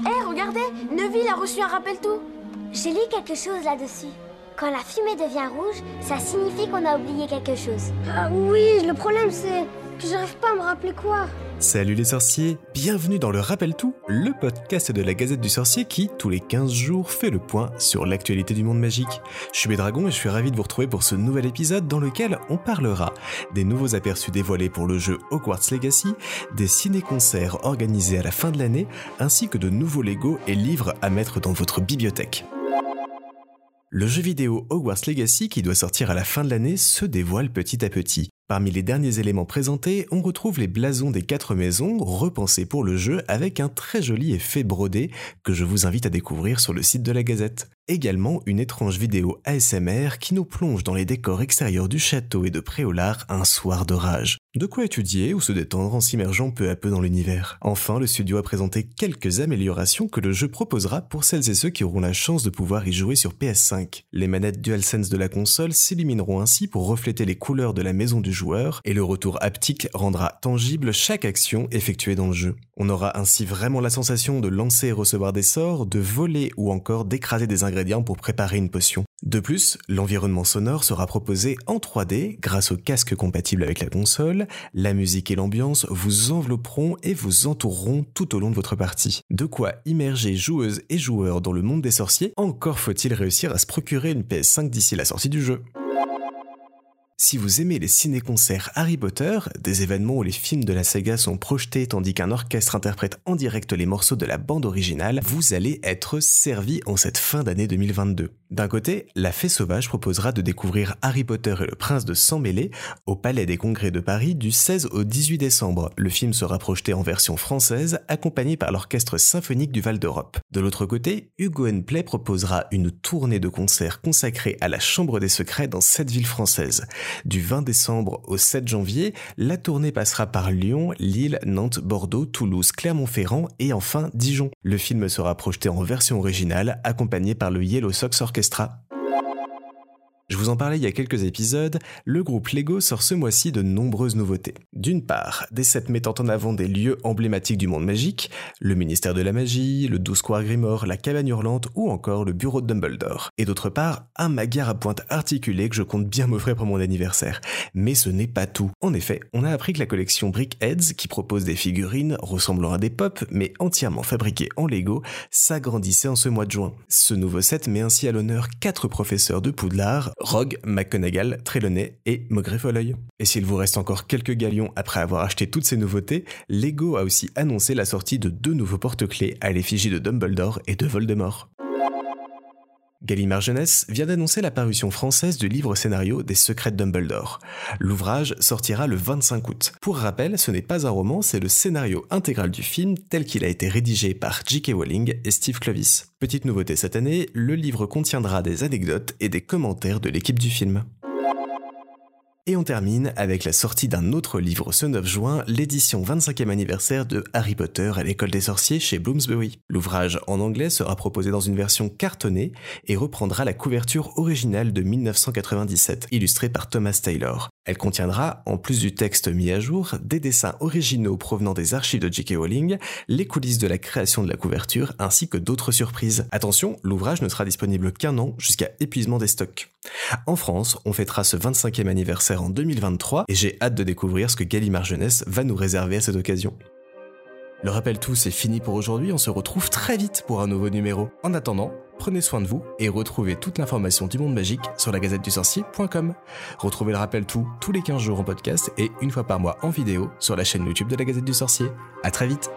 Hé, regardez Neville a reçu un rappel tout J'ai lu quelque chose là-dessus. Quand la fumée devient rouge, ça signifie qu'on a oublié quelque chose. Ah oui, le problème c'est j'arrive pas à me rappeler quoi. Salut les sorciers, bienvenue dans le Rappel Tout, le podcast de la Gazette du Sorcier qui, tous les 15 jours, fait le point sur l'actualité du monde magique. Je suis Bédragon et je suis ravi de vous retrouver pour ce nouvel épisode dans lequel on parlera des nouveaux aperçus dévoilés pour le jeu Hogwarts Legacy, des ciné-concerts organisés à la fin de l'année, ainsi que de nouveaux Lego et livres à mettre dans votre bibliothèque. Le jeu vidéo Hogwarts Legacy qui doit sortir à la fin de l'année se dévoile petit à petit. Parmi les derniers éléments présentés, on retrouve les blasons des quatre maisons repensés pour le jeu avec un très joli effet brodé que je vous invite à découvrir sur le site de la Gazette. Également une étrange vidéo ASMR qui nous plonge dans les décors extérieurs du château et de Préolard un soir d'orage. De quoi étudier ou se détendre en s'immergeant peu à peu dans l'univers. Enfin, le studio a présenté quelques améliorations que le jeu proposera pour celles et ceux qui auront la chance de pouvoir y jouer sur PS5. Les manettes DualSense de la console s'illumaineront ainsi pour refléter les couleurs de la maison du joueur et le retour haptique rendra tangible chaque action effectuée dans le jeu. On aura ainsi vraiment la sensation de lancer et recevoir des sorts, de voler ou encore d'écraser des ingrédients pour préparer une potion. De plus, l'environnement sonore sera proposé en 3D grâce au casque compatible avec la console, la musique et l'ambiance vous envelopperont et vous entoureront tout au long de votre partie. De quoi immerger joueuses et joueurs dans le monde des sorciers, encore faut-il réussir à se procurer une PS5 d'ici la sortie du jeu. Si vous aimez les ciné-concerts Harry Potter, des événements où les films de la saga sont projetés tandis qu'un orchestre interprète en direct les morceaux de la bande originale, vous allez être servi en cette fin d'année 2022. D'un côté, la Fée Sauvage proposera de découvrir Harry Potter et le Prince de Sang Mêlé au Palais des Congrès de Paris du 16 au 18 décembre. Le film sera projeté en version française, accompagné par l'Orchestre Symphonique du Val d'Europe. De l'autre côté, Hugo Play proposera une tournée de concerts consacrée à la Chambre des Secrets dans sept villes françaises. Du 20 décembre au 7 janvier, la tournée passera par Lyon, Lille, Nantes, Bordeaux, Toulouse, Clermont-Ferrand et enfin Dijon. Le film sera projeté en version originale, accompagné par le Yellow Sox Orchestra. Je vous en parlais il y a quelques épisodes, le groupe Lego sort ce mois-ci de nombreuses nouveautés. D'une part, des sets mettant en avant des lieux emblématiques du monde magique, le ministère de la magie, le 12 Square Grimoire, la cabane hurlante ou encore le bureau de Dumbledore. Et d'autre part, un magar à pointe articulée que je compte bien m'offrir pour mon anniversaire. Mais ce n'est pas tout. En effet, on a appris que la collection Brickheads, qui propose des figurines ressemblant à des pop mais entièrement fabriquées en Lego, s'agrandissait en ce mois de juin. Ce nouveau set met ainsi à l'honneur quatre professeurs de Poudlard, Rogue, McGonagall, Trelawney et Maugret Folleuil. Et s'il vous reste encore quelques galions après avoir acheté toutes ces nouveautés, Lego a aussi annoncé la sortie de deux nouveaux porte-clés à l'effigie de Dumbledore et de Voldemort. Gallimard Jeunesse vient d'annoncer la parution française du livre scénario des Secrets de Dumbledore. L'ouvrage sortira le 25 août. Pour rappel, ce n'est pas un roman, c'est le scénario intégral du film tel qu'il a été rédigé par J.K. Rowling et Steve Clovis. Petite nouveauté cette année, le livre contiendra des anecdotes et des commentaires de l'équipe du film. Et on termine avec la sortie d'un autre livre ce 9 juin, l'édition 25e anniversaire de Harry Potter à l'école des sorciers chez Bloomsbury. L'ouvrage en anglais sera proposé dans une version cartonnée et reprendra la couverture originale de 1997, illustrée par Thomas Taylor. Elle contiendra, en plus du texte mis à jour, des dessins originaux provenant des archives de J.K. Rowling, les coulisses de la création de la couverture, ainsi que d'autres surprises. Attention, l'ouvrage ne sera disponible qu'un an jusqu'à épuisement des stocks. En France, on fêtera ce 25e anniversaire en 2023 et j'ai hâte de découvrir ce que Gallimard Jeunesse va nous réserver à cette occasion. Le rappel tout, c'est fini pour aujourd'hui, on se retrouve très vite pour un nouveau numéro. En attendant, prenez soin de vous et retrouvez toute l'information du monde magique sur la gazette du sorcier.com. Retrouvez le rappel tout tous les 15 jours en podcast et une fois par mois en vidéo sur la chaîne YouTube de la Gazette du Sorcier. À très vite!